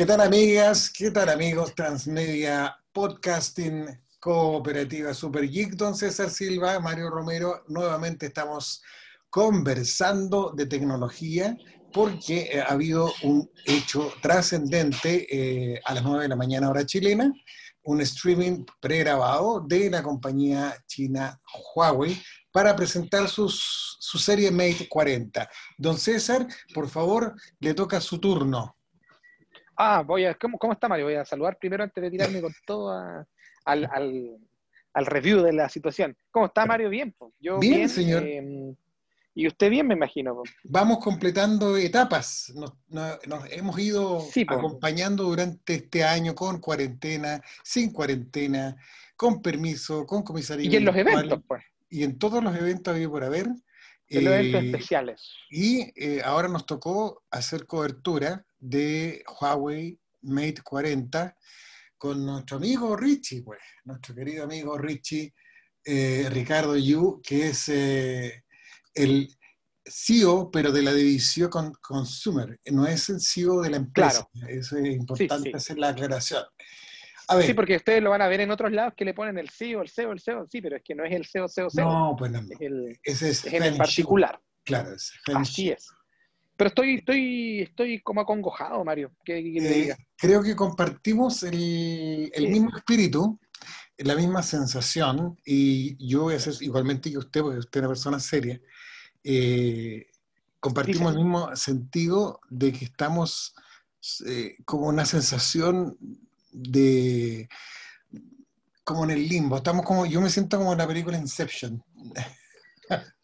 ¿Qué tal amigas? ¿Qué tal amigos? Transmedia Podcasting Cooperativa Super Geek, don César Silva, Mario Romero, nuevamente estamos conversando de tecnología porque eh, ha habido un hecho trascendente eh, a las 9 de la mañana hora chilena, un streaming pregrabado de la compañía china Huawei para presentar sus, su serie Mate 40. Don César, por favor, le toca su turno. Ah, voy a, ¿cómo, ¿cómo, está Mario? Voy a saludar primero antes de tirarme con todo al, al, al, review de la situación. ¿Cómo está Mario? Bien, Yo bien, bien señor. Eh, y usted bien, me imagino. Vamos completando etapas. Nos, nos, nos hemos ido sí, acompañando durante este año con cuarentena, sin cuarentena, con permiso, con comisaría. Y en los eventos, pues. Y en todos los eventos había por haber. En los eventos especiales. Y eh, ahora nos tocó hacer cobertura de Huawei Mate 40 con nuestro amigo Richie, pues, nuestro querido amigo Richie, eh, Ricardo Yu, que es eh, el CEO, pero de la división con, Consumer, no es el CEO de la empresa. Claro. Eso es importante hacer la aclaración. A ver. Sí, porque ustedes lo van a ver en otros lados que le ponen el CEO, el CEO, el CEO, sí, pero es que no es el CEO, CEO, CEO. No, pues no. Es, el, Ese es, es en particular. Claro, es Así es. Pero estoy, estoy, estoy como acongojado, Mario. ¿Qué, qué te eh, creo que compartimos el, el mismo espíritu, la misma sensación, y yo voy a ser igualmente que usted, porque usted es una persona seria, eh, compartimos el mismo sentido de que estamos eh, como una sensación de como en el limbo, estamos como, yo me siento como en la película Inception.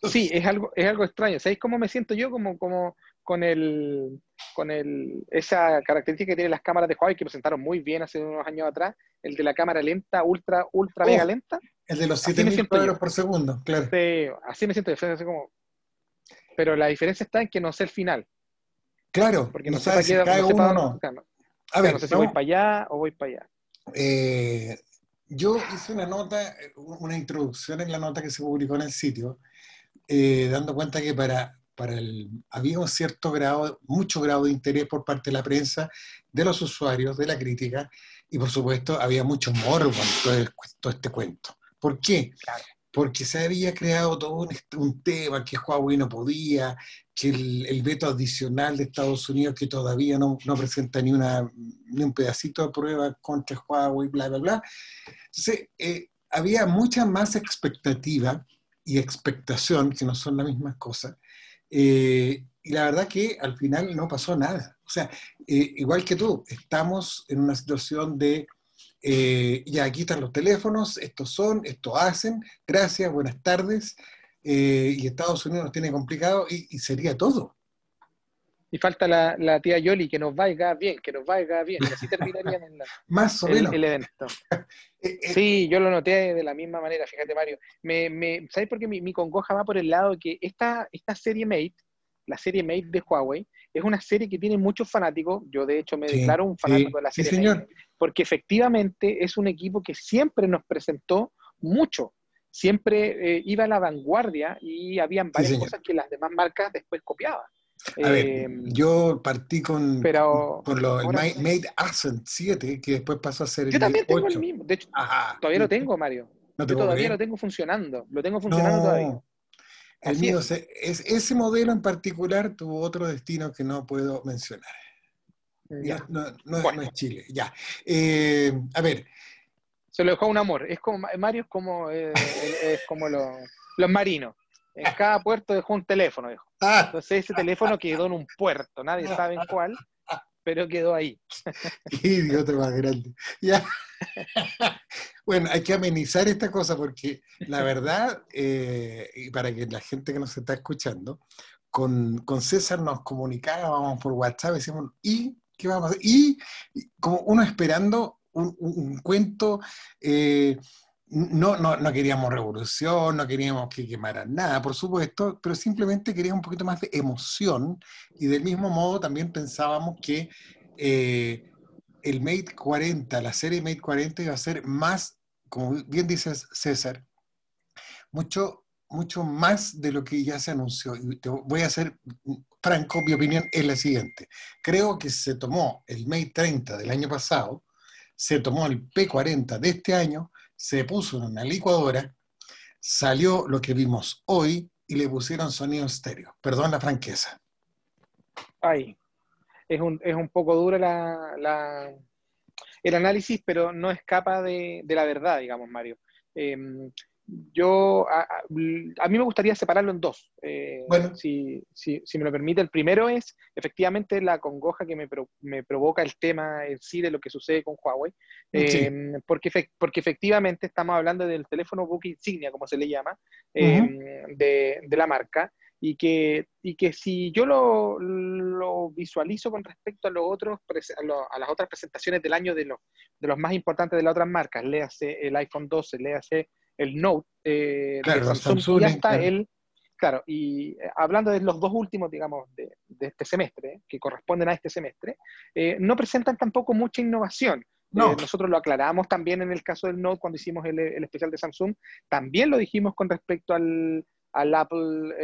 Sí, es algo, es algo extraño. ¿Sabéis cómo me siento yo? Como, como, con el con el, esa característica que tienen las cámaras de Huawei que presentaron muy bien hace unos años atrás, el de la cámara lenta, ultra, ultra oh, mega lenta. El de los 7000 cuadros por segundo, claro. Sí, así me siento así como... Pero la diferencia está en que no sé el final. Claro, porque no, no sé qué, cae no uno para no. A ver, no sé si voy para allá o voy para allá. Eh, yo hice una nota, una introducción en la nota que se publicó en el sitio, eh, dando cuenta que para para el, había un cierto grado, mucho grado de interés por parte de la prensa, de los usuarios, de la crítica, y por supuesto había mucho morbo en todo, el, todo este cuento. ¿Por qué? Claro. Porque se había creado todo un, un, tema que Huawei no podía, que el, el, veto adicional de Estados Unidos que todavía no, no presenta ni, una, ni un pedacito de prueba contra Huawei, bla, bla, bla. Entonces, eh, había mucha más expectativa y expectación, que no son las mismas cosas, eh, y la verdad que al final no pasó nada. O sea, eh, igual que tú, estamos en una situación de, eh, ya aquí están los teléfonos, estos son, esto hacen, gracias, buenas tardes, y Estados Unidos nos tiene complicado y sería todo. Y falta la, la, tía Yoli, que nos vaya bien, que nos vaya bien, y así terminarían en la, Más o el, menos. el evento. sí, yo lo noté de la misma manera, fíjate Mario. Me, me, ¿Sabes por qué mi, mi, congoja va por el lado que esta, esta serie Mate, la serie Mate de Huawei, es una serie que tiene muchos fanáticos, yo de hecho me sí, declaro un fanático sí, de la serie sí, Mate, porque efectivamente es un equipo que siempre nos presentó mucho, siempre eh, iba a la vanguardia y habían varias cosas que las demás marcas después copiaban. A ver, eh, yo partí con, pero, con lo, el Mate, Mate Ascent 7, que después pasó a ser el Yo también tengo 8. el mismo. De hecho, Ajá. todavía lo tengo, Mario. No te yo todavía creer. lo tengo funcionando. Lo tengo funcionando no. todavía. El mío, es. se- es, ese modelo en particular tuvo otro destino que no puedo mencionar. Ya. No, no- es- Bueno. no es Chile, ya. Eh, a ver, Se lo dejó un amor. Es como, Mario es como, eh, es como los, los marinos. En cada puerto dejó un teléfono, dijo. ah, Entonces ese teléfono quedó en un puerto, nadie sabe en cuál, pero quedó ahí. qué idiota más grande. Ya. Bueno, hay que amenizar esta cosa porque la verdad, eh, y para que la gente que nos está escuchando, con, con César nos comunicábamos por WhatsApp, decíamos, ¿y qué vamos a hacer? Y, y como uno esperando un, un- un cuento, eh, no, no, no queríamos revolución, no queríamos que quemaran nada, por supuesto, pero simplemente queríamos un poquito más de emoción y del mismo modo también pensábamos que eh, el Mate 40, la serie Mate 40 iba a ser más, como bien dices César, mucho, mucho más de lo que ya se anunció. Y te voy a hacer franco, mi opinión es la siguiente. Creo que se tomó el Mate 30 del año pasado, se tomó el P40 de este año, se puso en una licuadora, salió lo que vimos hoy y le pusieron sonido estéreo. Perdón la franqueza. Ay, es un, es un poco duro la, el análisis, pero no escapa de, de la verdad, digamos, Mario. Em, yo, a, mí me gustaría separarlo en dos, eh, bueno. si, si, si, me lo permite. El primero es efectivamente la congoja que me, me, provoca el tema en sí de lo que sucede con Huawei, em, porque, porque efectivamente estamos hablando del teléfono book insignia, como se le llama, em, de, de, la marca, y que, y que si yo lo, lo visualizo con respecto a, los otros, a, las otras presentaciones del año de, los de los más importantes de las otras marcas, léase el iPhone 12, léase el Note eh, claro, Samsung, ya está el, claro, y eh, hablando de los dos últimos, digamos, de, de este semestre, que corresponden a este semestre, eh, no presentan tampoco mucha innovación. No. nosotros lo aclaramos también en el caso del Note cuando hicimos el, el especial de Samsung, también lo dijimos con respecto al, al Apple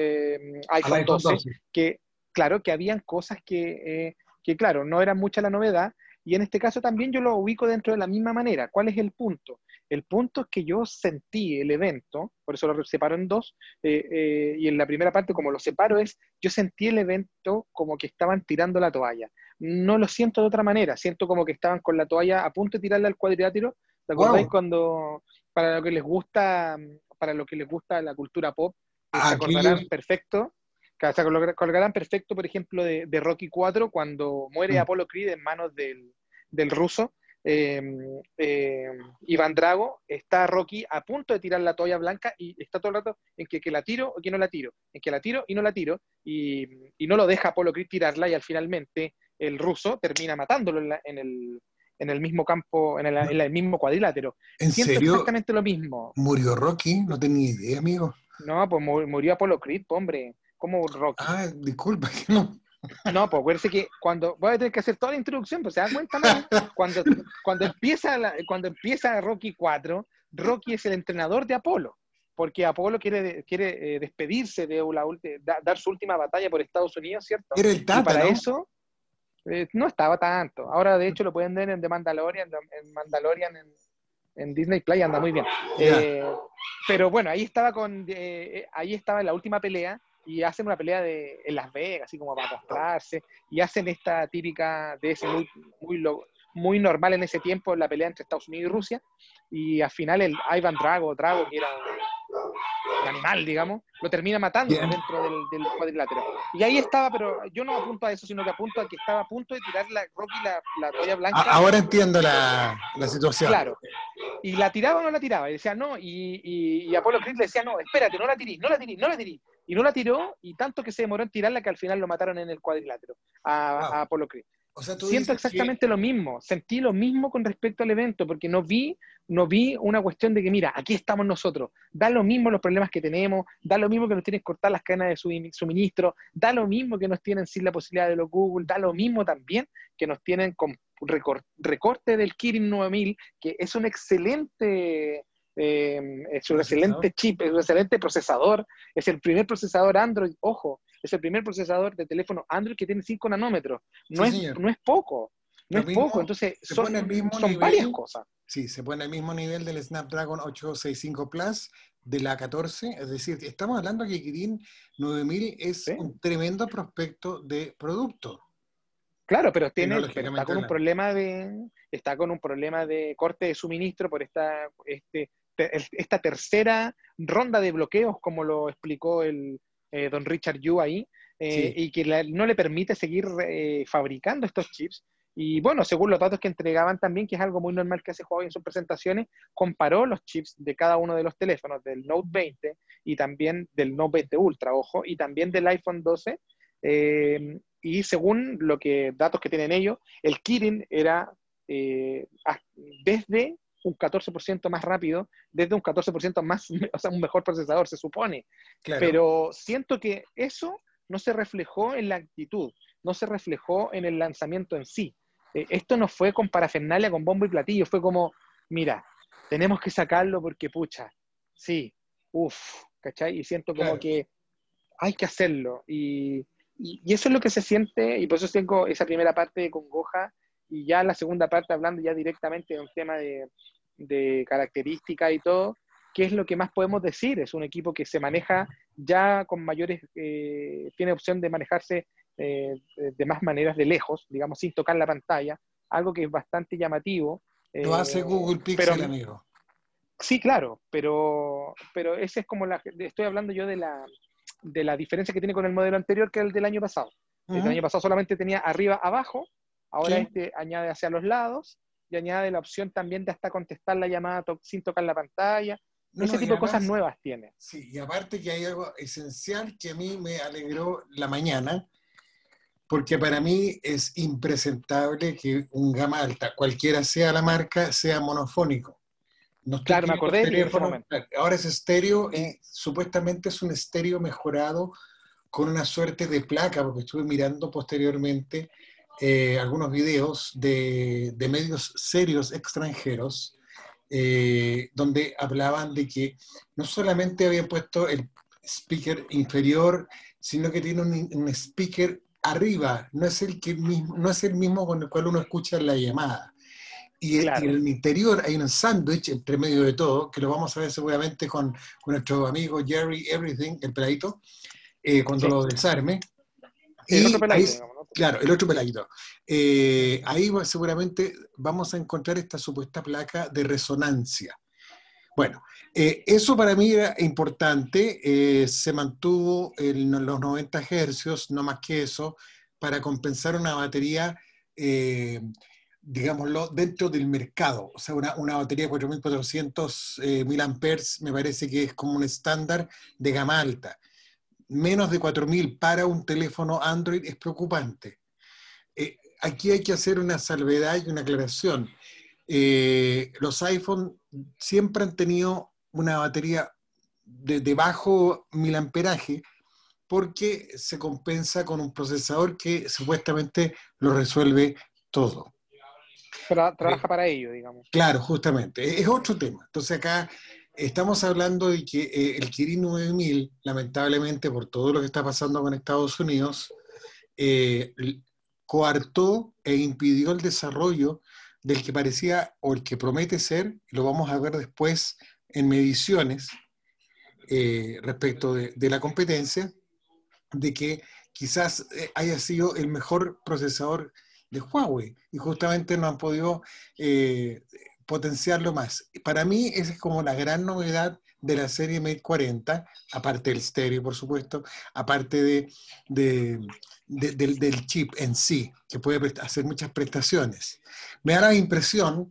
iPhone, 12, que claro, que habían cosas que, que, claro, no era mucha la novedad, y en este caso también yo lo ubico dentro de la misma manera. ¿Cuál es el punto? El punto es que yo sentí el evento, por eso lo separo en dos, eh, eh, y en la primera parte como lo separo es, yo sentí el evento como que estaban tirando la toalla. No lo siento de otra manera, siento como que estaban con la toalla a punto de tirarle al cuadrilátero. ¿Te acordáis cuando, para lo que les gusta, para lo que les gusta la cultura pop, se acordarán perfecto, se acordarán perfecto, por ejemplo, de, Rocky 4 cuando muere mm. Apollo Creed en manos del, del ruso, eh, Iván Drago, está Rocky a punto de tirar la toalla blanca y está todo el rato en que, que la tiro o que no la tiro, en que la tiro y no la tiro, y, y no lo deja Apolo Creed tirarla y al finalmente el ruso termina matándolo en, el, en el mismo campo, en el, en el mismo cuadrilátero. ¿En Siento serio? exactamente lo mismo. ¿Murió Rocky? No tenía idea, amigo. No, pues murió Apolo Creed, hombre. ¿Cómo Rocky? Ah, disculpa, que no. No, pues acuérdense que cuando voy a tener que hacer toda la introducción, pues se dan cuenta, cuando, cuando, empieza cuando empieza Rocky 4, Rocky es el entrenador de Apolo, porque Apolo quiere, quiere eh, despedirse de la dar su última batalla por Estados Unidos, ¿cierto? Era el tata, y para ¿no? eso eh, no estaba tanto. Ahora, de hecho, lo pueden ver en The Mandalorian, en Mandalorian en, en Disney Play, anda muy bien. Eh, pero bueno, ahí estaba con, ahí estaba en la última pelea y hacen una pelea de, en Las Vegas, así como para mostrarse, y hacen esta típica de ese muy, muy, muy normal en ese tiempo, la pelea entre Estados Unidos y Rusia, y al final el Ivan Drago, Drago, que era un animal, digamos, lo termina matando dentro del, del, cuadrilátero. Y ahí estaba, pero yo no apunto a eso, sino que apunto a que estaba a punto de tirar la Rocky la, la toalla blanca. Ahora entiendo la, la, situación. Claro. Y la tiraba o no la tiraba, y decía no, y, y, y Apolo Creed le decía no, espérate, no la tirís, no la tirís, no la tirís y no la tiró, y tanto que se demoró en tirarla que al final lo mataron en el cuadrilátero a, wow. a Apolo Creed. O sea, Siento exactamente que... lo mismo, sentí lo mismo con respecto al evento, porque no vi, no vi una cuestión de que, mira, aquí estamos nosotros, da lo mismo los problemas que tenemos, da lo mismo que nos tienen cortar las cadenas de suministro, da lo mismo que nos tienen sin la posibilidad de los Google, da lo mismo también que nos tienen con recorte del Kirin 9000, que es un excelente eh, es un excelente chip, es un excelente procesador, es el primer procesador Android, ojo, es el primer procesador de teléfono Android que tiene 5 nanómetros. No, sí, es, no es poco, no Lo es mismo, poco, entonces son, son nivel, varias cosas. Sí, se pone al mismo nivel del Snapdragon 865 Plus de la 14, es decir, estamos hablando que Kirin 9000 es ¿Sí? un tremendo prospecto de producto. Claro, pero tiene, pero está con un problema de está con un problema de corte de suministro por esta este esta tercera ronda de bloqueos, como lo explicó el eh, don Richard Yu ahí, eh, sí. y que la, no le permite seguir eh, fabricando estos chips. Y bueno, según los datos que entregaban también, que es algo muy normal que hace Huawei en sus presentaciones, comparó los chips de cada uno de los teléfonos, del Note 20 y también del Note 20 Ultra, ojo, y también del iPhone 12. Eh, y según lo que datos que tienen ellos, el Kirin era eh, desde un 14% más rápido, desde un 14% más, o sea, un mejor procesador, se supone. Claro. Pero siento que eso no se reflejó en la actitud, no se reflejó en el lanzamiento en sí. Eh, esto no fue con parafernalia, con bombo y platillo, fue como, mira, tenemos que sacarlo porque, pucha, sí, uff, ¿cachai? Y siento como claro. que hay que hacerlo. Y, y, eso es lo que se siente, y por eso tengo esa primera parte de congoja, y ya la segunda parte hablando ya directamente de un tema de, de característica y todo, ¿qué es lo que más podemos decir? Es un equipo que se maneja ya con mayores, eh, tiene opción de manejarse eh, de más maneras de lejos, digamos, sin tocar la pantalla, algo que es bastante llamativo. Lo hace eh, Google Pixel, amigo. Sí, claro, pero, pero ese es como la, estoy hablando yo de la, de la diferencia que tiene con el modelo anterior que el del año pasado. El año pasado solamente tenía arriba, abajo, ahora este añade hacia los lados y añade la opción también de hasta contestar la llamada sin tocar la pantalla. Ese tipo de cosas nuevas tiene. Sí, y aparte que hay algo esencial que a mí me alegró la mañana, porque para mí es impresentable que un gama alta, cualquiera sea la marca, sea monofónico. No claro, me acordé de Ahora es estéreo y supuestamente es un estéreo mejorado con una suerte de placa, porque estuve mirando posteriormente eh, algunos videos de, de, medios serios extranjeros eh, donde hablaban de que no solamente habían puesto el speaker inferior, sino que tiene un, speaker arriba, no es, el que mismo, no es el mismo con el cual uno escucha la llamada. Y, en el interior hay un sándwich entre medio de todo, que lo vamos a ver seguramente con, con nuestro amigo Jerry Everything, el peladito, eh, cuando lo desarme. El otro peladito, Claro, el otro peladito. Eh, ahí seguramente vamos a encontrar esta supuesta placa de resonancia. Bueno, eh, eso para mí era importante, eh, se mantuvo en los 90 hercios, no más que eso, para compensar una batería, digámoslo, dentro del mercado. O sea, una, una batería de 4400 mAh me parece que es como un estándar de gama alta menos de 4.000 para un teléfono Android es preocupante. Eh, aquí hay que hacer una salvedad y una aclaración. Eh, los iPhone siempre han tenido una batería de, bajo milamperaje porque se compensa con un procesador que supuestamente lo resuelve todo. trabaja para ello, digamos. Claro, justamente. Es otro tema. Entonces acá Estamos hablando de que eh, el Kirin 9000, lamentablemente por todo lo que está pasando con Estados Unidos, eh, coartó e impidió el desarrollo del que parecía o el que promete ser, lo vamos a ver después en mediciones eh, respecto de, la competencia, de que quizás haya sido el mejor procesador de Huawei y justamente no han podido potenciarlo más. Para mí esa es como la gran novedad de la serie Mate 40, aparte del estéreo, por supuesto, aparte de, del, chip en sí, que puede hacer muchas prestaciones. Me da la impresión,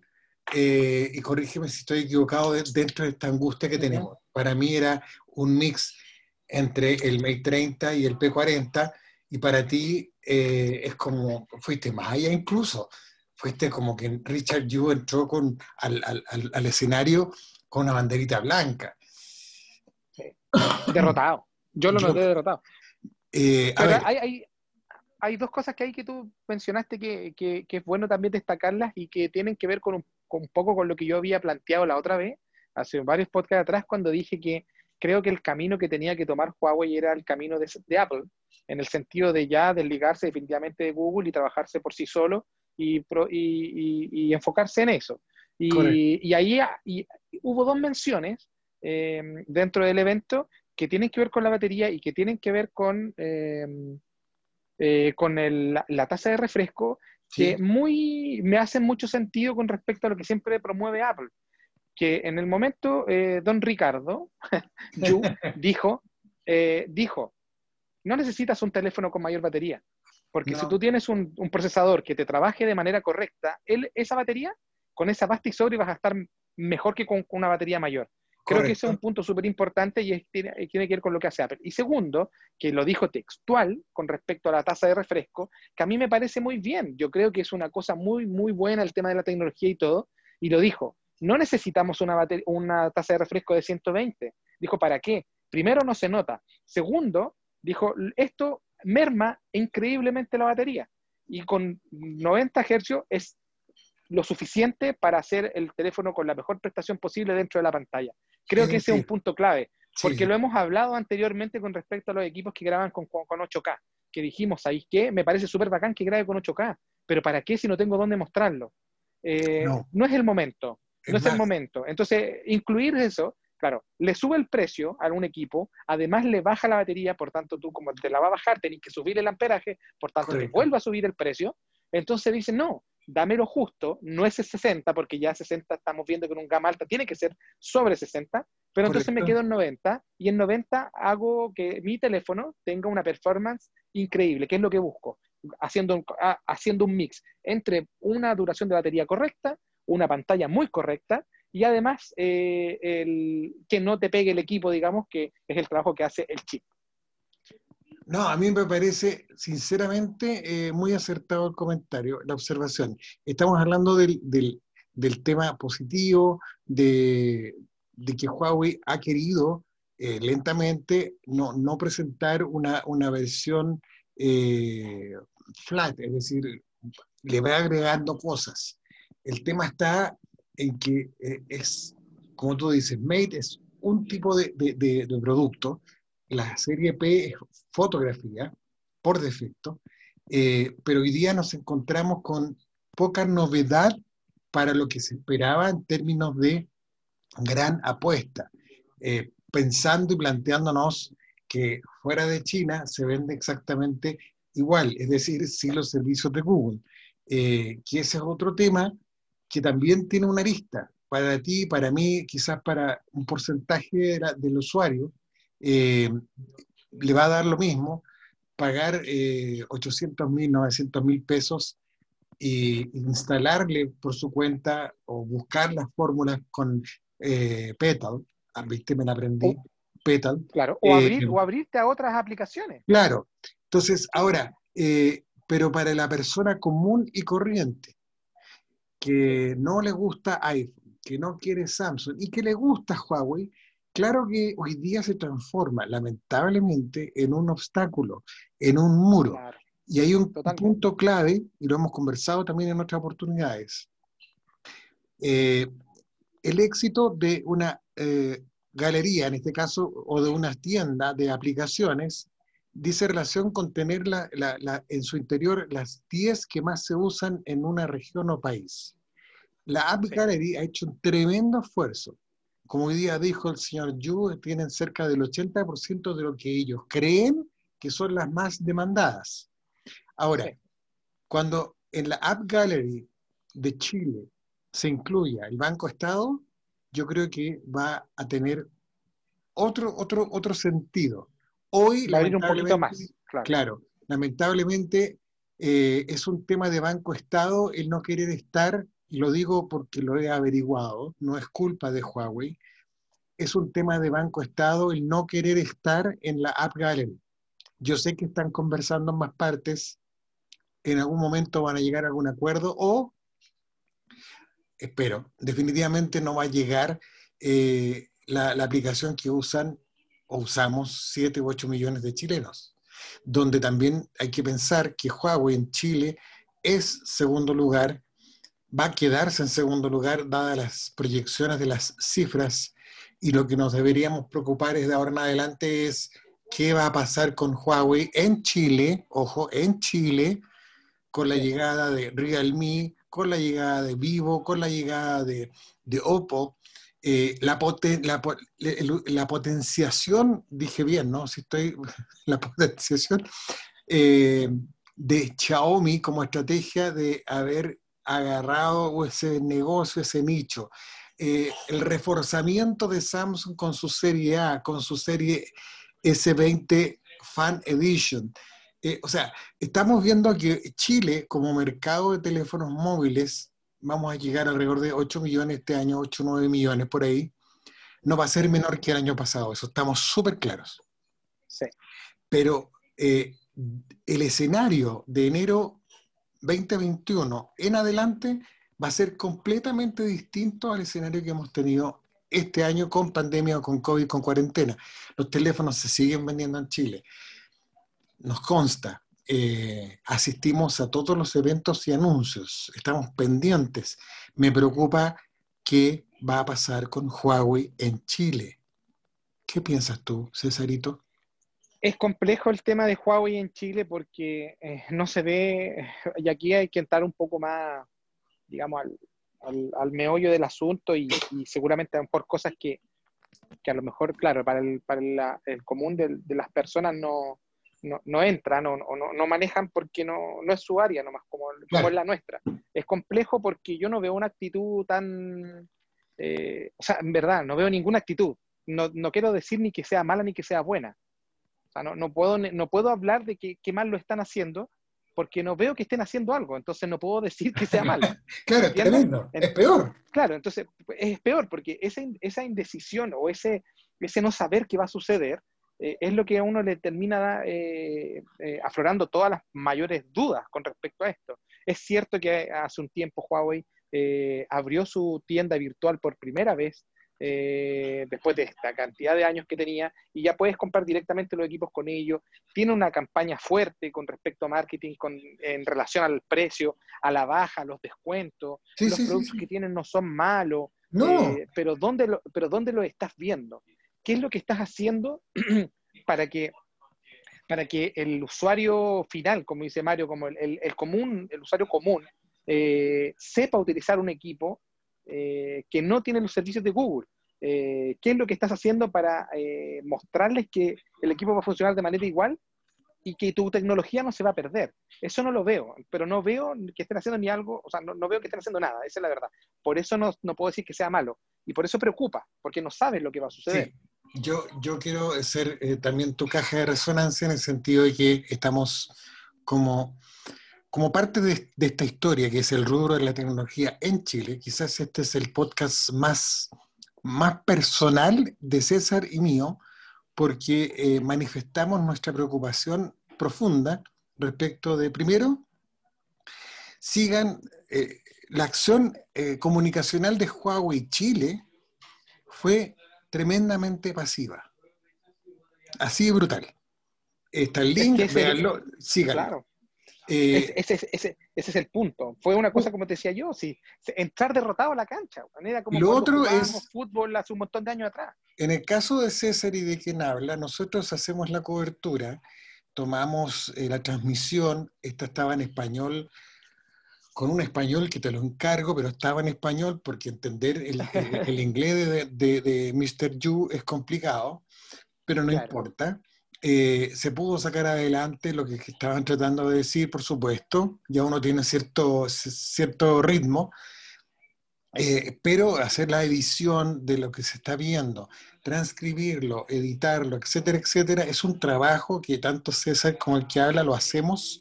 eh, y corrígeme si estoy equivocado, dentro de esta angustia que tenemos. Para mí era un mix entre el Mate 30 y el P40, y para ti eh, es como, fuiste más allá incluso fuiste como que Richard Yu entró con, al, escenario con una banderita blanca. Derrotado. Yo lo noté derrotado. Eh, hay, dos cosas que hay que tú mencionaste que, es bueno también destacarlas y que tienen que ver con un, poco con lo que yo había planteado la otra vez, hace varios podcasts atrás, cuando dije que creo que el camino que tenía que tomar Huawei era el camino de, de Apple, en el sentido de ya desligarse definitivamente de Google y trabajarse por sí solo y, enfocarse en eso. Y, ahí hubo dos menciones em, dentro del evento que tienen que ver con la batería y que tienen que ver con, em, eh, con la, tasa de refresco, que muy, me hacen mucho sentido con respecto a lo que siempre promueve Apple. Que en el momento, eh, don Ricardo dijo, eh, dijo, no necesitas un teléfono con mayor batería, porque si tú tienes un, procesador que te trabaje de manera correcta, él, esa batería, con esa pasta y sobre vas a estar mejor que con, una batería mayor. Creo que ese es un punto súper importante y tiene, que ver con lo que hace Apple. Y segundo, que lo dijo textual con respecto a la tasa de refresco, que a mí me parece muy bien. Yo creo que es una cosa muy, muy buena el tema de la tecnología y todo. Y lo dijo, no necesitamos una, una tasa de refresco de 120. Dijo, ¿para qué? Primero, no se nota. Segundo, dijo, esto merma increíblemente la batería. Y con 90 Hz es lo suficiente para hacer el teléfono con la mejor prestación posible dentro de la pantalla. Creo que ese es un punto clave, porque lo hemos hablado anteriormente con respecto a los equipos que graban con, con 8K. que dijimos, ahí que me parece súper bacán que grabe con 8K, pero ¿para qué si no tengo dónde mostrarlo? Eh, no. es el momento, no es el momento. Entonces, incluir eso, claro, le sube el precio a un equipo, además le baja la batería, por tanto tú como te la va a bajar, tenés que subir el amperaje, por tanto le vuelve a subir el precio. Entonces dicen, no, dame lo justo, no es el 60, porque ya 60 estamos viendo que en un gama alta tiene que ser sobre 60, pero entonces me quedo en 90 y en 90 hago que mi teléfono tenga una performance increíble, que es lo que busco, haciendo un, haciendo un mix entre una duración de batería correcta, una pantalla muy correcta y además eh, el, que no te pegue el equipo, digamos, que es el trabajo que hace el chip. No, a mí me parece, sinceramente, eh, muy acertado el comentario, la observación. Estamos hablando del, tema positivo, de, que Huawei ha querido eh, lentamente no, presentar una, versión eh, flat, es decir, le va agregando cosas. El tema está en que es, como tú dices, Mate es un tipo de, de producto, la serie P es fotografía por defecto, eh, pero hoy día nos encontramos con poca novedad para lo que se esperaba en términos de gran apuesta, eh, pensando y planteándonos que fuera de China se vende exactamente igual, es decir, si los servicios de Google, eh, que ese es otro tema que también tiene una arista para ti, para mí, quizás para un porcentaje del usuario, eh, le va a dar lo mismo pagar eh, 800 mil, 900 mil pesos e instalarle por su cuenta o buscar las fórmulas con eh, Petal, ah, viste, me la aprendí, Petal. Claro, o, abrir, o abrirte a otras aplicaciones. Claro, entonces ahora, pero para la persona común y corriente, que no le gusta iPhone, que no quiere Samsung y que le gusta Huawei, Claro que hoy día se transforma, lamentablemente, en un obstáculo, en un muro. Y hay un punto clave, y lo hemos conversado también en otras oportunidades. Eh, el éxito de una eh, galería, en este caso, o de una tienda de aplicaciones, dice relación con tener en su interior las 10 que más se usan en una región o país. La App Gallery ha hecho un tremendo esfuerzo como hoy día dijo el señor Yu, tienen cerca del 80% de lo que ellos creen que son las más demandadas. Ahora, cuando en la App Gallery de Chile se incluya el Banco Estado, yo creo que va a tener otro, otro, otro sentido. Hoy, un poquito más. Claro, lamentablemente eh, es un tema de Banco Estado el no querer estar y lo digo porque lo he averiguado, no es culpa de Huawei, es un tema de Banco Estado el no querer estar en la App Gallery. Yo sé que están conversando en más partes, en algún momento van a llegar a algún acuerdo o, espero, definitivamente no va a llegar eh, la, la aplicación que usan o usamos 7 u 8 millones de chilenos, donde también hay que pensar que Huawei en Chile es segundo lugar va a quedarse en segundo lugar, dadas las proyecciones de las cifras, y lo que nos deberíamos preocupar es de ahora en adelante es qué va a pasar con Huawei en Chile, ojo, en Chile, con la llegada de Realme, con la llegada de Vivo, con la llegada de, Oppo, eh, la, la, potenciación, dije bien, ¿no? Si estoy, la potenciación eh, de Xiaomi como estrategia de haber agarrado ese negocio, ese nicho. Eh, el reforzamiento de Samsung con su serie A, con su serie S20 Fan Edition. O sea, estamos viendo que Chile, como mercado de teléfonos móviles, vamos a llegar alrededor de 8 millones este año, 8 o 9 millones por ahí, no va a ser menor que el año pasado, eso estamos súper claros. Sí. Pero eh, el escenario de enero 2021 en adelante va a ser completamente distinto al escenario que hemos tenido este año con pandemia o con COVID, con cuarentena. Los teléfonos se siguen vendiendo en Chile. Nos consta, eh, asistimos a todos los eventos y anuncios, estamos pendientes. Me preocupa qué va a pasar con Huawei en Chile. ¿Qué piensas tú, Cesarito? Es complejo el tema de Huawei en Chile porque eh, no se ve, y aquí hay que entrar un poco más, digamos, al, meollo del asunto y, seguramente por cosas que, a lo mejor, claro, para el, para el común de, las personas no, no, entran o no, no, manejan porque no, no es su área nomás, como, como es la nuestra. Es complejo porque yo no veo una actitud tan, eh, o sea, en verdad, no veo ninguna actitud. No, no quiero decir ni que sea mala ni que sea buena o sea, no, no, puedo, no puedo hablar de que, mal lo están haciendo porque no veo que estén haciendo algo, entonces no puedo decir que sea malo. claro, es tremendo, es peor. Claro, entonces es peor porque esa, esa indecisión o ese, ese no saber qué va a suceder eh, es lo que a uno le termina eh, eh, aflorando todas las mayores dudas con respecto a esto. Es cierto que hace un tiempo Huawei abrió su tienda virtual por primera vez eh, después de esta cantidad de años que tenía, y ya puedes comprar directamente los equipos con ellos. Tiene una campaña fuerte con respecto a marketing en relación al precio, a la baja, a los descuentos. los productos que tienen no son malos, eh, pero, ¿dónde lo, pero ¿dónde lo estás viendo? ¿Qué es lo que estás haciendo para que para que el usuario final, como dice Mario, como el, común, el usuario común, eh, sepa utilizar un equipo eh, que no tienen los servicios de Google. Eh, ¿Qué es lo que estás haciendo para mostrarles que el equipo va a funcionar de manera igual y que tu tecnología no se va a perder? Eso no lo veo, pero no veo que estén haciendo ni algo, o sea, no, veo que estén haciendo nada, esa es la verdad. Por eso no, no, puedo decir que sea malo y por eso preocupa, porque no sabes lo que va a suceder. Yo, quiero ser también tu caja de resonancia en el sentido de que estamos como como parte de, esta historia, que es el rubro de la tecnología en Chile, quizás este es el podcast más, más personal de César y mío, porque eh, manifestamos nuestra preocupación profunda respecto de, primero, sigan eh, la acción eh, comunicacional de Huawei Chile fue tremendamente pasiva. Así de brutal. Está el link, véanlo, síganlo. Eh, ese, es el punto. Fue una cosa, como te decía yo, sí, entrar derrotado a la cancha. Era como lo otro es fútbol hace un montón de años atrás. En el caso de César y de quien habla, nosotros hacemos la cobertura, tomamos eh, la transmisión, esta estaba en español, con un español que te lo encargo, pero estaba en español porque entender el, inglés de, de, Mr. Yu es complicado, pero no importa. Eh, se pudo sacar adelante lo que estaban tratando de decir, por supuesto, ya uno tiene cierto, cierto ritmo, eh, pero hacer la edición de lo que se está viendo, transcribirlo, editarlo, etcétera, etcétera, es un trabajo que tanto César como el que habla lo hacemos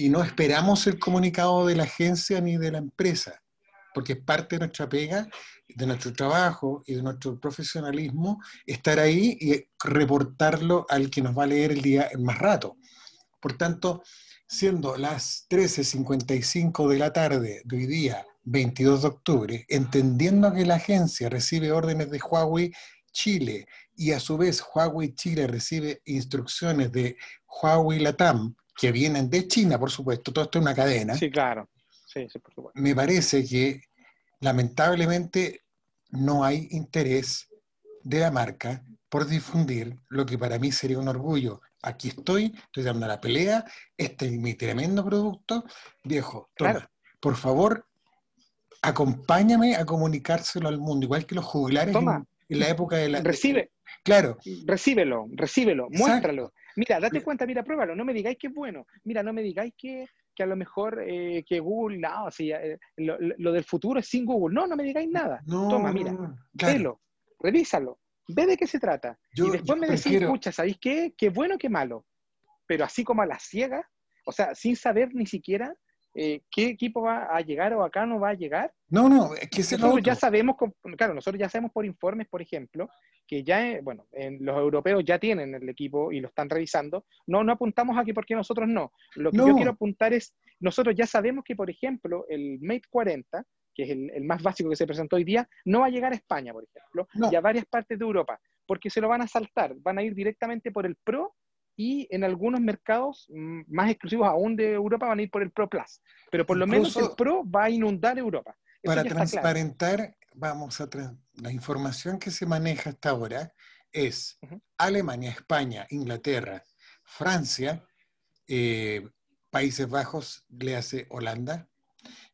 y no esperamos el comunicado de la agencia ni de la empresa, porque es parte de nuestra pega de nuestro trabajo y de nuestro profesionalismo estar ahí y reportarlo al que nos va a leer el día más rato. Por tanto, siendo las 13.55 de la tarde de hoy día, 22 de octubre, entendiendo que la agencia recibe órdenes de Huawei Chile y a su vez Huawei Chile recibe instrucciones de Huawei Latam, que vienen de China, por supuesto, todo esto es una cadena. Sí, claro. Sí, sí, por supuesto. Me parece que lamentablemente no hay interés de la marca por difundir lo que para mí sería un orgullo. Aquí estoy, estoy dando la pelea, este es mi tremendo producto. Viejo, toma, por favor, acompáñame a comunicárselo al mundo, igual que los juglares en, la época de la... Recibe. Claro. Recíbelo, recíbelo, muéstralo. Mira, date cuenta, mira, pruébalo, no me digáis que es bueno. Mira, no me digáis que, que a lo mejor eh, que Google, no, eh, lo, del futuro es sin Google. No, no me digáis nada. Toma, mira, velo, revísalo, ve de qué se trata. y después me decís, escucha, ¿sabéis qué? Qué bueno, qué malo. Pero así como a la ciega, o sea, sin saber ni siquiera eh, qué equipo va a llegar o acá no va a llegar. No, no, es que nosotros ya sabemos, claro, nosotros ya sabemos por informes, por ejemplo, que ya, eh, bueno, en los europeos ya tienen el equipo y lo están revisando. No, no apuntamos aquí porque nosotros no. Lo que yo quiero apuntar es, nosotros ya sabemos que, por ejemplo, el Mate 40, que es el, más básico que se presentó hoy día, no va a llegar a España, por ejemplo, y a varias partes de Europa, porque se lo van a saltar, van a ir directamente por el Pro y en algunos mercados mm, más exclusivos aún de Europa van a ir por el Pro Plus. Pero por lo menos el Pro va a inundar Europa. para transparentar, vamos a la información que se maneja hasta ahora es Alemania, España, Inglaterra, Francia, eh, Países Bajos, le hace Holanda,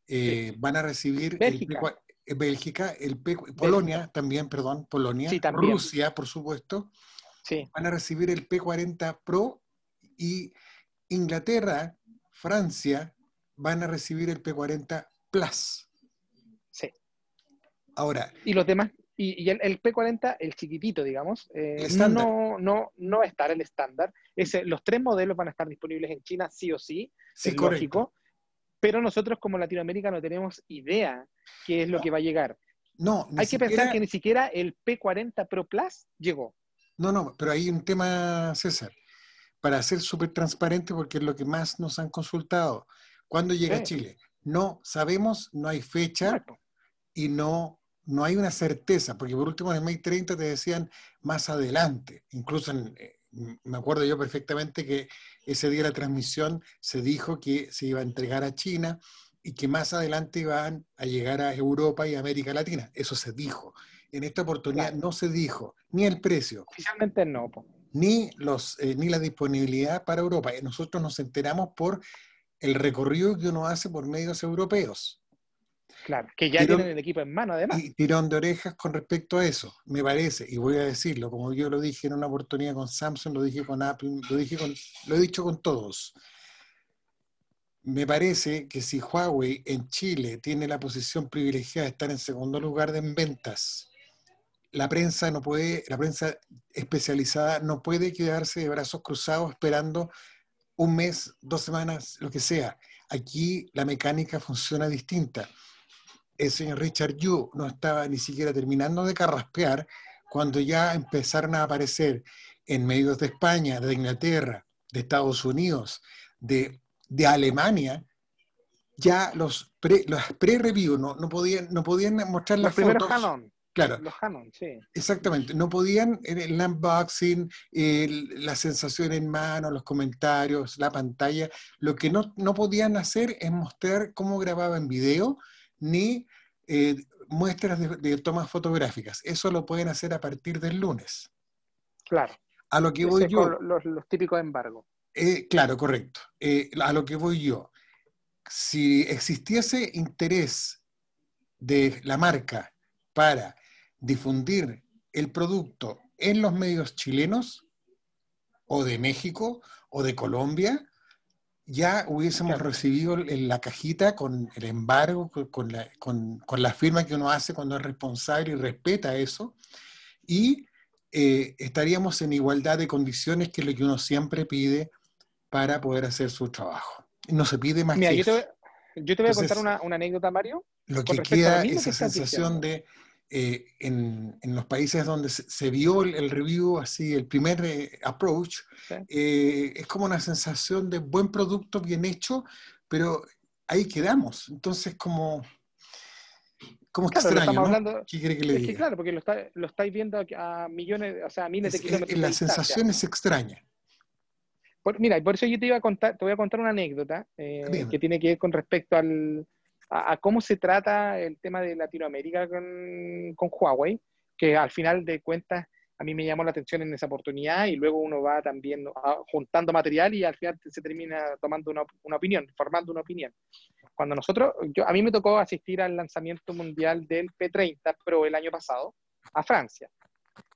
eh, van a recibir Bélgica. El Bélgica, el Polonia también, perdón, Polonia, Rusia, por supuesto, van a recibir el P40 Pro y Inglaterra, Francia van a recibir el P40 Plus. Sí. Ahora. Y los demás, y, el, P40, el chiquitito, digamos, eh, no, no, no va a estar el estándar. los tres modelos van a estar disponibles en China sí o sí, sí es lógico. Pero nosotros como Latinoamérica no tenemos idea qué es lo que va a llegar. No, hay que pensar que ni siquiera el P40 Pro Plus llegó. No, no, pero hay un tema, César, para ser súper transparente, porque es lo que más nos han consultado. ¿Cuándo llega a Chile? No sabemos, no hay fecha y no, no hay una certeza, porque por último en el May 30 te decían más adelante, incluso eh, me acuerdo yo perfectamente que ese día de la transmisión se dijo que se iba a entregar a China y que más adelante iban a llegar a Europa y América Latina. Eso se dijo. En esta oportunidad no se dijo ni el precio. Oficialmente no. Ni, los, eh, ni la disponibilidad para Europa. Nosotros nos enteramos por el recorrido que uno hace por medios europeos. Claro, que ya tienen el equipo en mano además. Y tirón de orejas con respecto a eso, me parece, y voy a decirlo, como yo lo dije en una oportunidad con Samsung, lo dije con Apple, lo, dije con, lo he dicho con todos. Me parece que si Huawei en Chile tiene la posición privilegiada de estar en segundo lugar en ventas, la prensa no puede, la prensa especializada no puede quedarse de brazos cruzados esperando un mes, dos semanas, lo que sea. Aquí la mecánica funciona distinta. El señor Richard Yu no estaba ni siquiera terminando de carraspear cuando ya empezaron a aparecer en medios de España, de Inglaterra, de Estados Unidos, de, Alemania, ya los pre-review no, no, podían, no podían mostrar las fotos. Claro. Los Canon, sí. Exactamente. No podían, en el unboxing, la sensación en mano, los comentarios, la pantalla, lo que no, podían hacer es mostrar cómo grababa en video, ni eh, muestras de, tomas fotográficas. Eso lo pueden hacer a partir del lunes. Claro. A lo que voy yo. Los, los, típicos embargos. Eh, claro, correcto. Eh, a lo que voy yo. Si existiese interés de la marca para difundir el producto en los medios chilenos o de México o de Colombia, ya hubiésemos recibido en la cajita con el embargo, con la, con, la, firma que uno hace cuando es responsable y respeta eso, y eh, estaríamos en igualdad de condiciones que lo que uno siempre pide para poder hacer su trabajo. No se pide más que yo te, yo te voy a contar una, una, anécdota, Mario. Lo que queda, esa sensación de eh, en, los países donde se, vio el, review, así, el primer eh, approach, eh, es como una sensación de buen producto bien hecho, pero ahí quedamos. Entonces, como, como claro, extraño, hablando, ¿Qué quiere que le diga? claro, porque lo, lo, estáis viendo a millones, o sea, a miles de kilómetros. La sensación es extraña. Por, mira, por eso yo te iba a contar, te voy a contar una anécdota que tiene que ver con respecto al, a, cómo se trata el tema de Latinoamérica con, con, Huawei, que al final de cuentas a mí me llamó la atención en esa oportunidad y luego uno va también juntando material y al final se termina tomando una, una, opinión, formando una opinión. Cuando nosotros, yo, a mí me tocó asistir al lanzamiento mundial del P30 Pro el año pasado a Francia.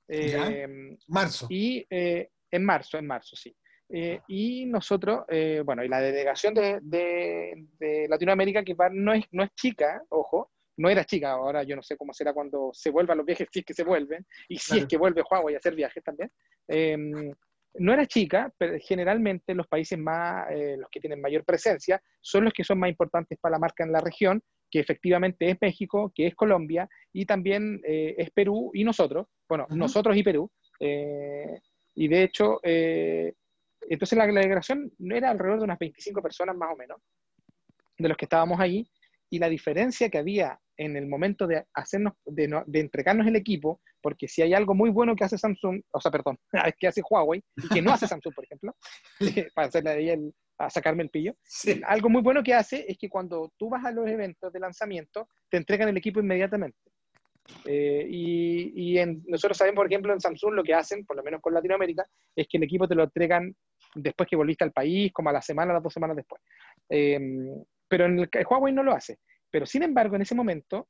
Eh, marzo. Y eh, en marzo, en marzo, sí. Eh, y nosotros, eh, bueno, y la delegación de, de, Latinoamérica, que no, es, no es chica, ojo, no era chica, ahora yo no sé cómo será cuando se vuelvan los viajes, si es que se vuelven, y si es que vuelve Huawei a hacer viajes también. Em, no era chica, pero generalmente los países más, eh, los que tienen mayor presencia, son los que son más importantes para la marca en la región, que efectivamente es México, que es Colombia, y también es Perú y nosotros, bueno, nosotros y Perú. y de hecho, entonces la, delegación no era alrededor de unas 25 personas más o menos, de los que estábamos ahí, y la diferencia que había en el momento de hacernos, de, entregarnos el equipo, porque si hay algo muy bueno que hace Samsung, o sea, perdón, que hace Huawei, y que no hace Samsung, por ejemplo, para hacerle ahí el, a sacarme el pillo, algo muy bueno que hace es que cuando tú vas a los eventos de lanzamiento, te entregan el equipo inmediatamente. Eh, y, nosotros sabemos, por ejemplo, en Samsung lo que hacen, por lo menos con Latinoamérica, es que el equipo te lo entregan después que volviste al país, como a la semana, las dos semanas después. Em, pero en el, Huawei no lo hace. Pero sin embargo, en ese momento,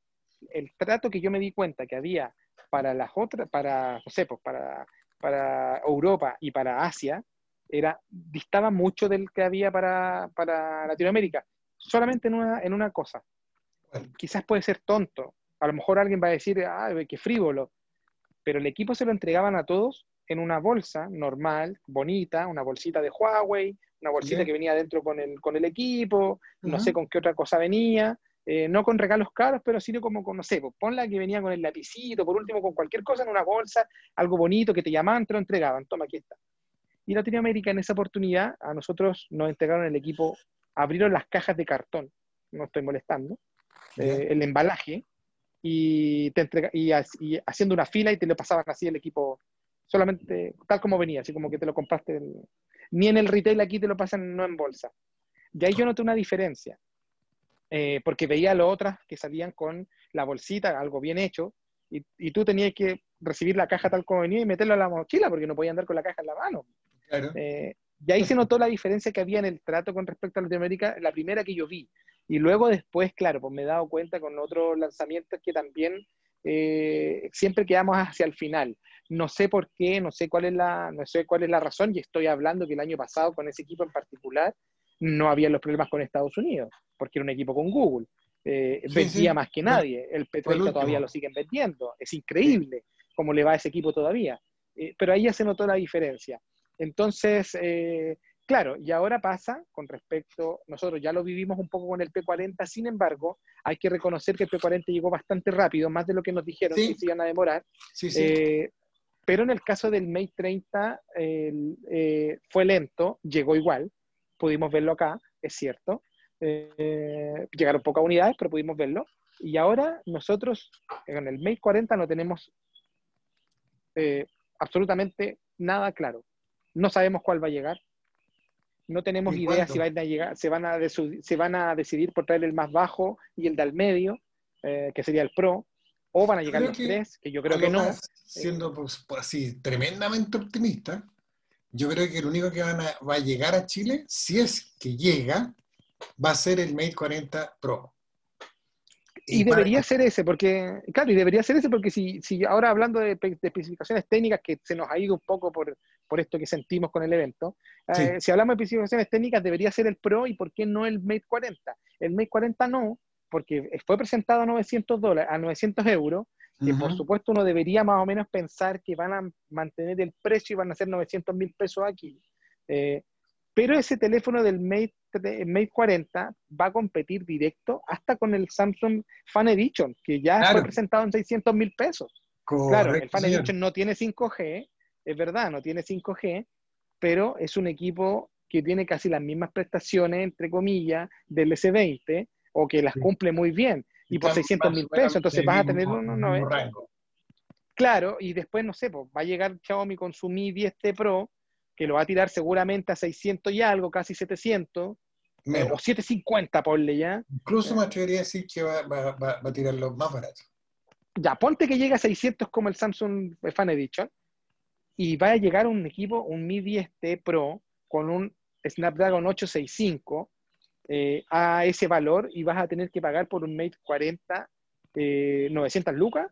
el trato que yo me di cuenta que había para las otras, para, no sé, pues para, para Europa y para Asia, era, distaba mucho del que había para, para Latinoamérica. Solamente en una, en una cosa. Quizás puede ser tonto. A lo mejor alguien va a decir, ah, qué frívolo. Pero el equipo se lo entregaban a todos en una bolsa normal, bonita, una bolsita de Huawei, una bolsita que venía dentro con el, con el equipo, no sé con qué otra cosa venía, eh, no con regalos caros, pero sino como con, no sé, pues, ponla que venía con el lapicito, por último con cualquier cosa en una bolsa, algo bonito que te llamaban, te lo entregaban, toma, aquí está. Y Latinoamérica en esa oportunidad, a nosotros nos entregaron el equipo, abrieron las cajas de cartón, no estoy molestando, eh, el embalaje, y, te entrega, y, haciendo una fila y te lo pasaban así el equipo solamente tal como venía, así como que te lo compraste. ni en el retail aquí te lo pasan no en bolsa. Y ahí yo noté una diferencia, eh, porque veía a los otras que salían con la bolsita, algo bien hecho, y, tú tenías que recibir la caja tal como venía y meterla a la mochila, porque no podía andar con la caja en la mano. Eh, y ahí se notó la diferencia que había en el trato con respecto a Latinoamérica, la primera que yo vi. Y luego después, claro, pues me he dado cuenta con otros lanzamientos que también eh, siempre quedamos hacia el final. No sé por qué, no sé cuál es la, no sé cuál es la razón, y estoy hablando que el año pasado con ese equipo en particular no había los problemas con Estados Unidos, porque era un equipo con Google. Eh, vendía más que nadie. El P30 todavía lo siguen vendiendo. Es increíble cómo le va a ese equipo todavía. Eh, pero ahí ya se notó la diferencia. Entonces, eh, Claro, y ahora pasa con respecto, nosotros ya lo vivimos un poco con el P40, sin embargo, hay que reconocer que el P40 llegó bastante rápido, más de lo que nos dijeron que se iban a demorar. Eh, pero en el caso del Mate 30 eh, fue lento, llegó igual, pudimos verlo acá, es cierto. Eh, llegaron pocas unidades, pero pudimos verlo. Y ahora nosotros en el Mate 40 no tenemos absolutamente nada claro. No sabemos cuál va a llegar, no tenemos idea si van a llegar, se van a, se van a decidir por traer el más bajo y el del medio, eh, que sería el Pro, o van a llegar los tres, que yo creo que no. Siendo pues, así tremendamente optimista, yo creo que el único que van a, va a llegar a Chile, si es que llega, va a ser el Mate 40 Pro. Y, debería ser ese, porque, claro, y debería ser ese porque si, si ahora hablando de, especificaciones técnicas que se nos ha ido un poco por, por esto que sentimos con el evento, eh, si hablamos de especificaciones técnicas debería ser el Pro y por qué no el Mate 40. El Mate 40 no, porque fue presentado a 900 dólares, a 900 euros, que por supuesto uno debería más o menos pensar que van a mantener el precio y van a ser 900 mil pesos aquí. Eh, pero ese teléfono del Mate, Mate 40 va a competir directo hasta con el Samsung Fan Edition, que ya fue presentado en 600 mil pesos. claro, el Fan Edition no tiene 5G, es verdad, no tiene 5G, pero es un equipo que tiene casi las mismas prestaciones, entre comillas, del S20, o que las cumple muy bien, y por 600 mil pesos, entonces vas a tener uno, no, Claro, y después, no sé, pues, va a llegar Xiaomi con su Mi 10T Pro, que lo va a tirar seguramente a 600 y algo, casi 700, eh, o 750, ponle ya. Incluso me atrevería a decir que va, va, a tirar los más baratos. Ya, ponte que llega a 600 como el Samsung Fan Edition, y va a llegar un equipo, un Mi 10T Pro, con un Snapdragon 865 eh, a ese valor y vas a tener que pagar por un Mate 40 900 lucas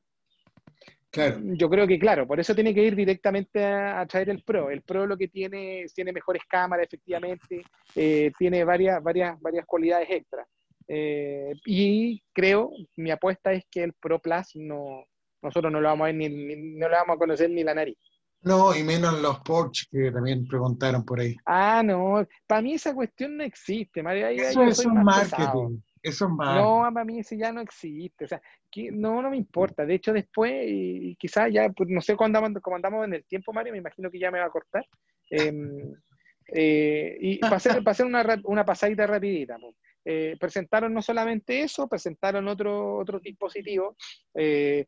yo creo que, claro, por eso tiene que ir directamente a, traer el Pro. El Pro lo que tiene, tiene mejores cámaras, efectivamente, eh, tiene varias, varias, varias cualidades extras. Eh, y creo, mi apuesta es que el Pro Plus no, nosotros no lo vamos a ni, no lo vamos a conocer ni la nariz. No, y menos los Porsche que también preguntaron por ahí. Ah, no, para mí esa cuestión no existe, María. Eso es un marketing. Eso es No, para mí ese ya no existe. O sea, que, no, no me importa. De hecho, después, y quizás ya, pues, no sé cómo andamos, cómo andamos en el tiempo, Mario, me imagino que ya me va a cortar. Em, eh, y para hacer, para hacer una, una, pasadita rapidita. Pues. Eh, presentaron no solamente eso, presentaron otro, otro dispositivo. Eh,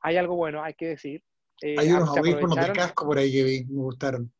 hay algo bueno, hay que decir. Hay unos audífonos de casco por ahí que me gustaron.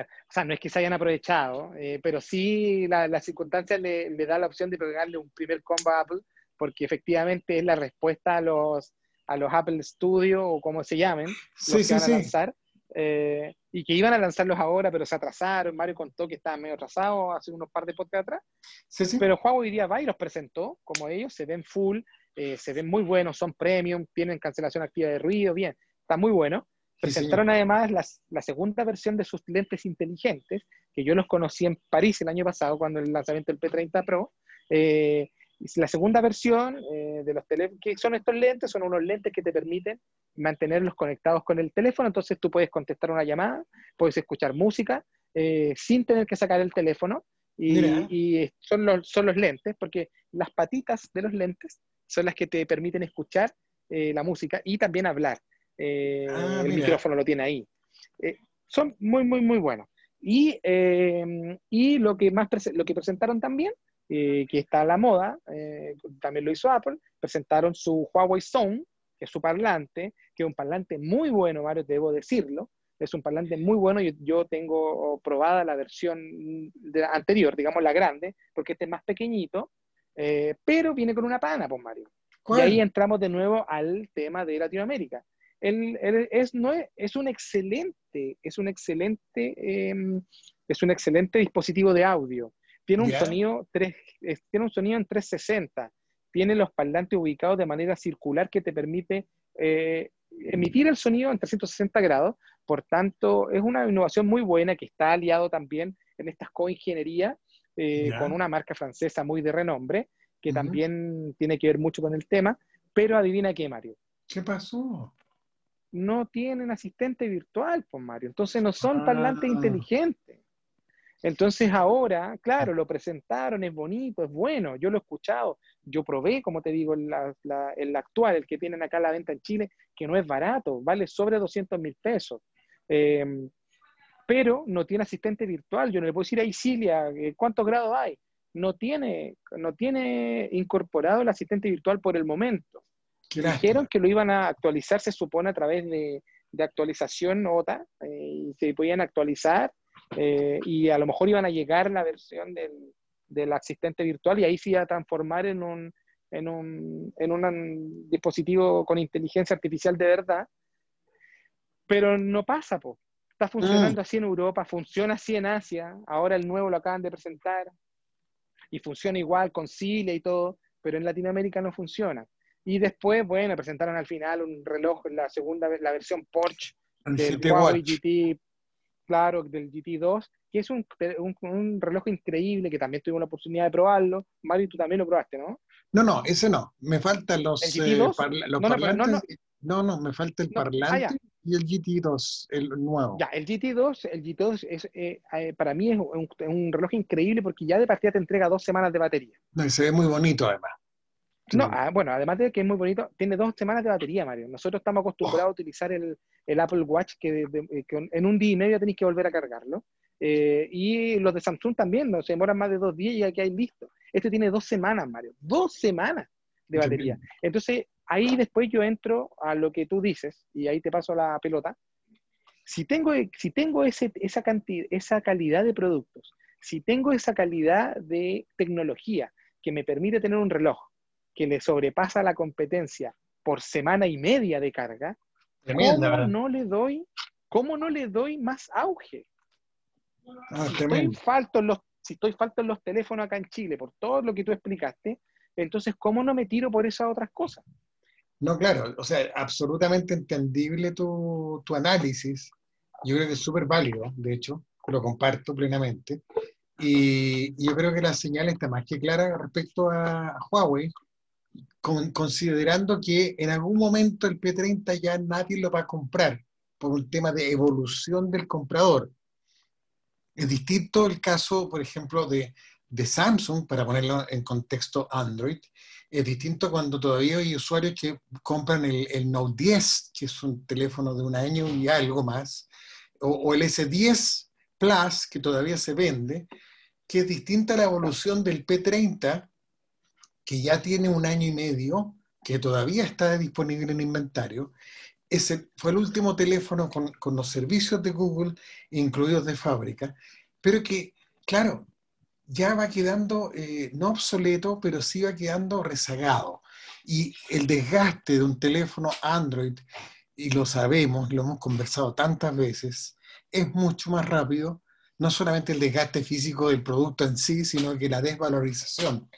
O sea, no es que se hayan aprovechado, eh, pero sí la, la circunstancia le, le, da la opción de pegarle un primer combo a Apple, porque efectivamente es la respuesta a los, a los Apple Studio o como se llamen, los que van a lanzar, eh, y que iban a lanzarlos ahora, pero se atrasaron. Mario contó que estaban medio atrasados hace unos par de podcasts atrás. Pero Huawei día va y los presentó como ellos, se ven full, eh, se ven muy buenos, son premium, tienen cancelación activa de ruido, bien, está muy bueno. Presentaron además la segunda versión de sus lentes inteligentes, que yo los conocí en París el año pasado, cuando el lanzamiento del P30 Pro. Eh, la segunda versión eh, de los teléfonos, que son estos lentes, son unos lentes que te permiten mantenerlos conectados con el teléfono, entonces tú puedes contestar una llamada, puedes escuchar música eh, sin tener que sacar el teléfono y, son, los, son los lentes, porque las patitas de los lentes son las que te permiten escuchar eh, la música y también hablar. Ah, el micrófono lo tiene ahí. son muy, muy, muy buenos. Y, y lo, que más lo que presentaron también eh, que está a la moda, eh, también lo hizo Apple, presentaron su Huawei Zone, que es su parlante, que es un parlante muy bueno, Mario, debo decirlo, es un parlante muy bueno, yo, yo tengo probada la versión anterior, digamos la grande, porque este es más pequeñito, eh, pero viene con una pana, pues Mario. Y ahí entramos de nuevo al tema de Latinoamérica. El, es, no es, un excelente, es un excelente, em, es un excelente dispositivo de audio. Tiene un, sonido tiene un sonido en 360. Tiene los parlantes ubicados de manera circular que te permite eh, emitir el sonido en 360 grados. Por tanto, es una innovación muy buena que está aliado también en estas coingeniería eh, con una marca francesa muy de renombre, que también tiene que ver mucho con el tema. Pero adivina qué, Mario. ¿Qué pasó? No tienen asistente virtual, pues Mario. Entonces no son parlantes ah. inteligentes. Entonces ahora, claro, lo presentaron, es bonito, es bueno, yo lo he escuchado, yo probé, como te digo, el, actual, el que tienen acá a la venta en Chile, que no es barato, vale sobre 200 mil pesos. Em, pero no tiene asistente virtual, yo no le puedo decir a Isilia eh, cuántos grados hay. No tiene, no tiene incorporado el asistente virtual por el momento. Dijeron que lo iban a actualizar, se supone, a través de, actualización OTA, eh, y se podían actualizar eh, y a lo mejor iban a llegar la versión del, del, asistente virtual y ahí se iba a transformar en un, en un, en un dispositivo con inteligencia artificial de verdad. Pero no pasa, po. Está funcionando mm. así en Europa, funciona así en Asia, ahora el nuevo lo acaban de presentar y funciona igual con Cilia y todo, pero en Latinoamérica no funciona. Y después, bueno, presentaron al final un reloj, la segunda, la versión Porsche del Huawei GT claro, del GT2, que es un, un, reloj increíble que también tuvimos la oportunidad de probarlo. Mario, tú también lo probaste, ¿no? No, no, ese no. Me faltan los, eh, los parlantes. No, no, me falta el ah, parlante y el GT2, el nuevo. Ya, el GT2, el GT2 es, eh, eh, para mí es un, un, reloj increíble porque ya de partida te entrega dos semanas de batería. No, y se ve muy bonito además. No, ah, bueno, además de que es muy bonito, tiene dos semanas de batería, Mario. Nosotros estamos acostumbrados a utilizar el, el, Apple Watch que, eh, en un día y medio tenéis que volver a cargarlo. Eh, y los de Samsung también, no se demoran más de dos días y ya que hay listo. Este tiene dos semanas, Mario. Dos semanas de batería. Entonces, ahí después yo entro a lo que tú dices y ahí te paso la pelota. Si tengo, si tengo ese, esa, cantidad, esa calidad de productos, si tengo esa calidad de tecnología que me permite tener un reloj que le sobrepasa la competencia por semana y media de carga, ¿cómo no le doy, cómo no le doy más auge? Ah, si, estoy falto en los, si estoy falto en los teléfonos acá en Chile, por todo lo que tú explicaste, entonces, ¿cómo no me tiro por esas otras cosas? No, claro, o sea, absolutamente entendible tu, tu análisis. Yo creo que es súper válido, de hecho, lo comparto plenamente. Y, yo creo que la señal está más que clara respecto a Huawei, considerando que en algún momento el P30 ya nadie lo va a comprar por un tema de evolución del comprador. Es distinto el caso, por ejemplo, de, de Samsung, para ponerlo en contexto Android. Es distinto cuando todavía hay usuarios que compran el, el, Note 10, que es un teléfono de un año y algo más, o, o, el S10 Plus, que todavía se vende, que es distinta la evolución del P30, que ya tiene un año y medio, que todavía está disponible en inventario. Ese fue el último teléfono con, los servicios de Google incluidos de fábrica, pero que, claro, ya va quedando, eh, no obsoleto, pero sí va quedando rezagado. Y el desgaste de un teléfono Android, y lo sabemos, lo hemos conversado tantas veces, es mucho más rápido, no solamente el desgaste físico del producto en sí, sino que la desvalorización.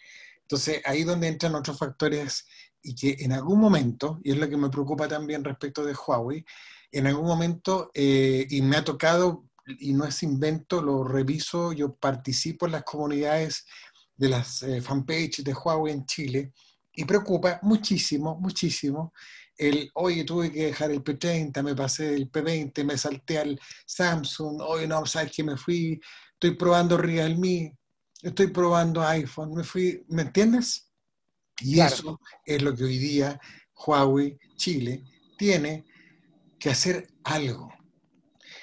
Entonces, ahí donde entran otros factores y que en algún momento, y es lo que me preocupa también respecto de Huawei, en algún momento, eh, y me ha tocado, y no es invento, lo reviso, yo participo en las comunidades de las eh, de Huawei en Chile, y preocupa muchísimo, muchísimo el, oye, tuve que dejar el P30, me pasé del P20, me salté al Samsung, oye, no, sabes que me fui, estoy probando Realme, estoy probando iPhone, me fui, ¿me entiendes? Y eso es lo que hoy día Huawei Chile tiene que hacer algo.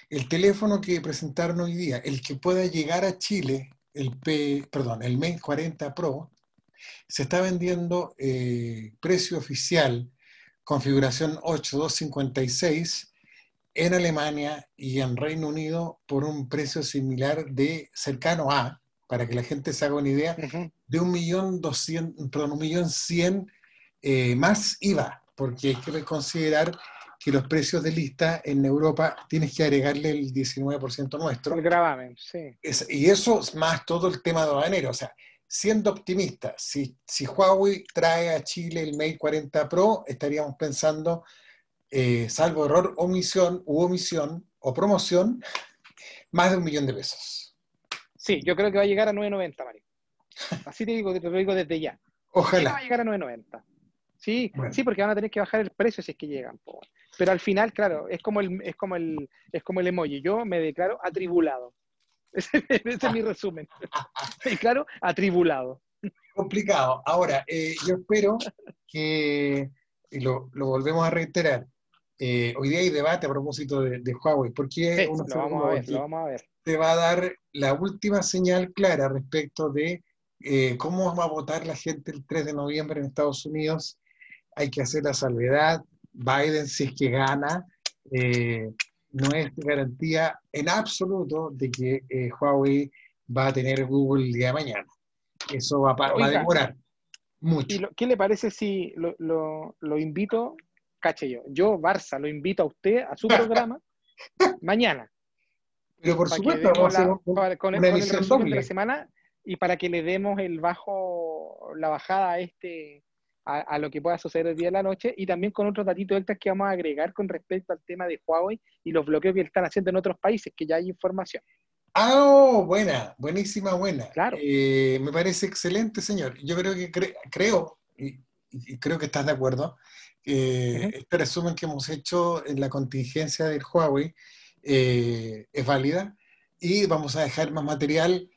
El teléfono que presentaron hoy día, el que pueda llegar a Chile, el P, perdón, el Mate 40 Pro, se está vendiendo eh, precio oficial, configuración 8256, en Alemania y en Reino Unido por un precio similar de cercano a, para que la gente se haga una idea, de un millón doscientos, perdón, un millón cien eh, más IVA, porque hay que considerar que los precios de lista en Europa tienes que agregarle el 19% nuestro. El gravamen, sí. y eso es más todo el tema de aduanero. O sea, siendo optimista, si, si Huawei trae a Chile el Mate 40 Pro, estaríamos pensando, eh, salvo error, omisión u omisión o promoción, más de un millón de pesos. Sí, yo creo que va a llegar a 9.90, Mario. Así te digo, te lo digo desde ya. Ojalá. Va a llegar a 9.90. Sí, sí, porque van a tener que bajar el precio si es que llegan. Pero al final, claro, es como el, es como el, es como el emoji. Yo me declaro atribulado. Ese, es mi resumen. Y claro, atribulado. Complicado. Ahora, eh, yo espero que, y lo, volvemos a reiterar, eh, hoy día hay debate a propósito de, Huawei, porque lo, vamos a ver, lo vamos a ver. te va a dar la última señal clara respecto de eh, cómo va a votar la gente el 3 de noviembre en Estados Unidos. Hay que hacer la salvedad. Biden, si es que gana, no es garantía en absoluto de que eh, Huawei va a tener Google el día de mañana. Eso va, a demorar mucho. ¿Y ¿Qué le parece si lo, invito, caché yo, yo, Barça, lo invito a usted a su programa mañana? Pero por supuesto, vamos a con, el resumen de la semana y para que le demos el bajo, la bajada a este a, lo que pueda suceder el día de la noche y también con otros datitos extras que vamos a agregar con respecto al tema de Huawei y los bloqueos que están haciendo en otros países, que ya hay información. Ah, oh, buena, buenísima, buena. Claro. Eh, me parece excelente, señor. Yo creo que creo, y, creo que estás de acuerdo, que este resumen que hemos hecho en la contingencia del Huawei eh, es válida y vamos a dejar más material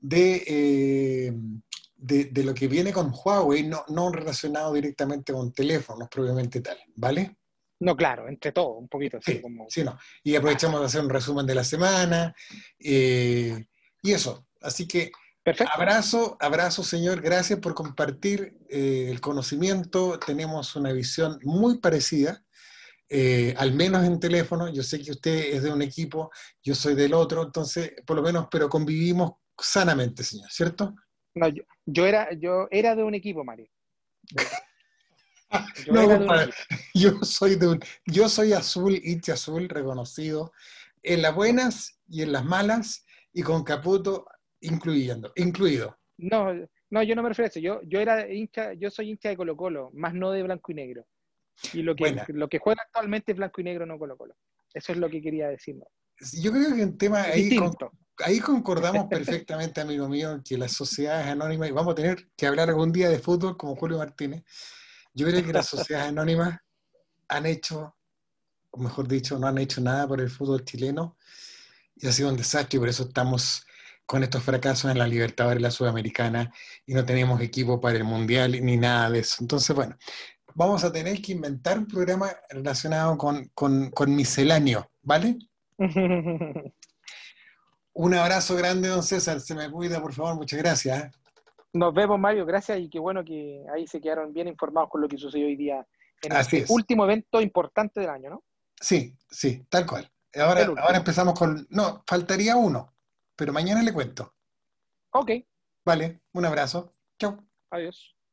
de eh, de, lo que viene con Huawei, no, no relacionado directamente con teléfonos propiamente tal, ¿vale? No, claro, entre todo, un poquito. Sí, sí no. Y aprovechamos de hacer un resumen de la semana eh, y eso. Así que abrazo, abrazo, señor. Gracias por compartir eh, el conocimiento. Tenemos una visión muy parecida, eh, al menos en teléfono. Yo sé que usted es de un equipo, yo soy del otro, entonces, por lo menos, pero convivimos sanamente, señor, ¿cierto? No, yo, era, yo era de un equipo, Mario. Yo, soy de un, yo soy azul, hincha azul, reconocido, en las buenas y en las malas, y con Caputo incluyendo, incluido. No, no, yo no me refiero a eso. Yo, yo era hincha, yo soy hincha de Colo Colo, más no de blanco y negro. Y lo que, lo que juega actualmente es blanco y negro, no Colo Colo. Eso es lo que quería decir. Yo creo que en tema ahí ahí concordamos perfectamente, amigo mío, que las sociedades anónimas, y vamos a tener que hablar algún día de fútbol como Julio Martínez, yo creo que las sociedades anónimas han hecho, o mejor dicho, no han hecho nada por el fútbol chileno y ha sido un desastre y por eso estamos con estos fracasos en la Libertadores, la Sudamericana y no tenemos equipo para el Mundial ni nada de eso. Entonces, bueno, vamos a tener que inventar un programa relacionado con, con, con misceláneo, ¿vale? Un abrazo grande, don César. Se me cuida, por favor. Muchas gracias. ¿eh? Nos vemos, Mario. Gracias y qué bueno que ahí se quedaron bien informados con lo que sucedió hoy día en el este último evento importante del año, ¿no? Sí, sí, tal cual. Ahora, ahora empezamos con... No, faltaría uno, pero mañana le cuento. Ok. Vale, un abrazo. Chao. Adiós.